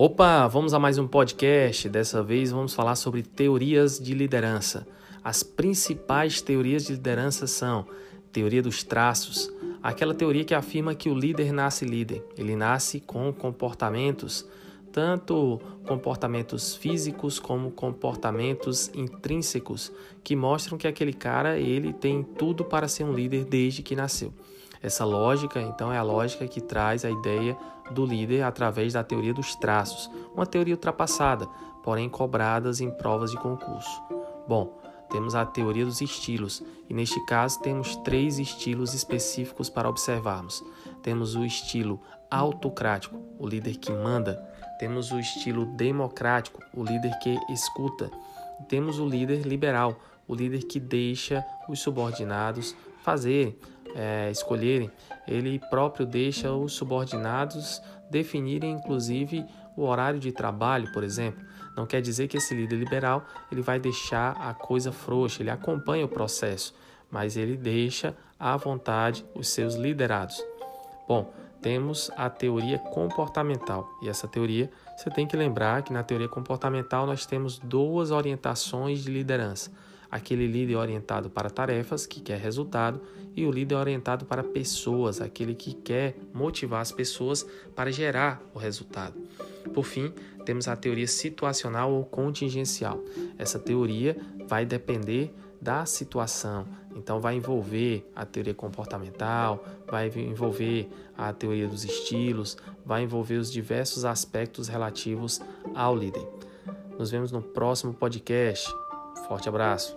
Opa, vamos a mais um podcast. Dessa vez vamos falar sobre teorias de liderança. As principais teorias de liderança são teoria dos traços, aquela teoria que afirma que o líder nasce líder. Ele nasce com comportamentos, tanto comportamentos físicos como comportamentos intrínsecos, que mostram que aquele cara ele tem tudo para ser um líder desde que nasceu. Essa lógica, então, é a lógica que traz a ideia do líder através da teoria dos traços, uma teoria ultrapassada, porém cobradas em provas de concurso. Bom, temos a teoria dos estilos, e neste caso temos três estilos específicos para observarmos. Temos o estilo autocrático, o líder que manda, temos o estilo democrático, o líder que escuta, e temos o líder liberal, o líder que deixa os subordinados fazerem, é, escolherem, ele próprio deixa os subordinados definirem, inclusive, o horário de trabalho, por exemplo. Não quer dizer que esse líder liberal ele vai deixar a coisa frouxa, ele acompanha o processo, mas ele deixa à vontade os seus liderados. Bom, temos a teoria comportamental. E essa teoria, você tem que lembrar que na teoria comportamental nós temos duas orientações de liderança aquele líder orientado para tarefas, que quer resultado, e o líder orientado para pessoas, aquele que quer motivar as pessoas para gerar o resultado. Por fim, temos a teoria situacional ou contingencial. Essa teoria vai depender da situação. Então, vai envolver a teoria comportamental, vai envolver a teoria dos estilos, vai envolver os diversos aspectos relativos ao líder. Nos vemos no próximo podcast. Forte abraço.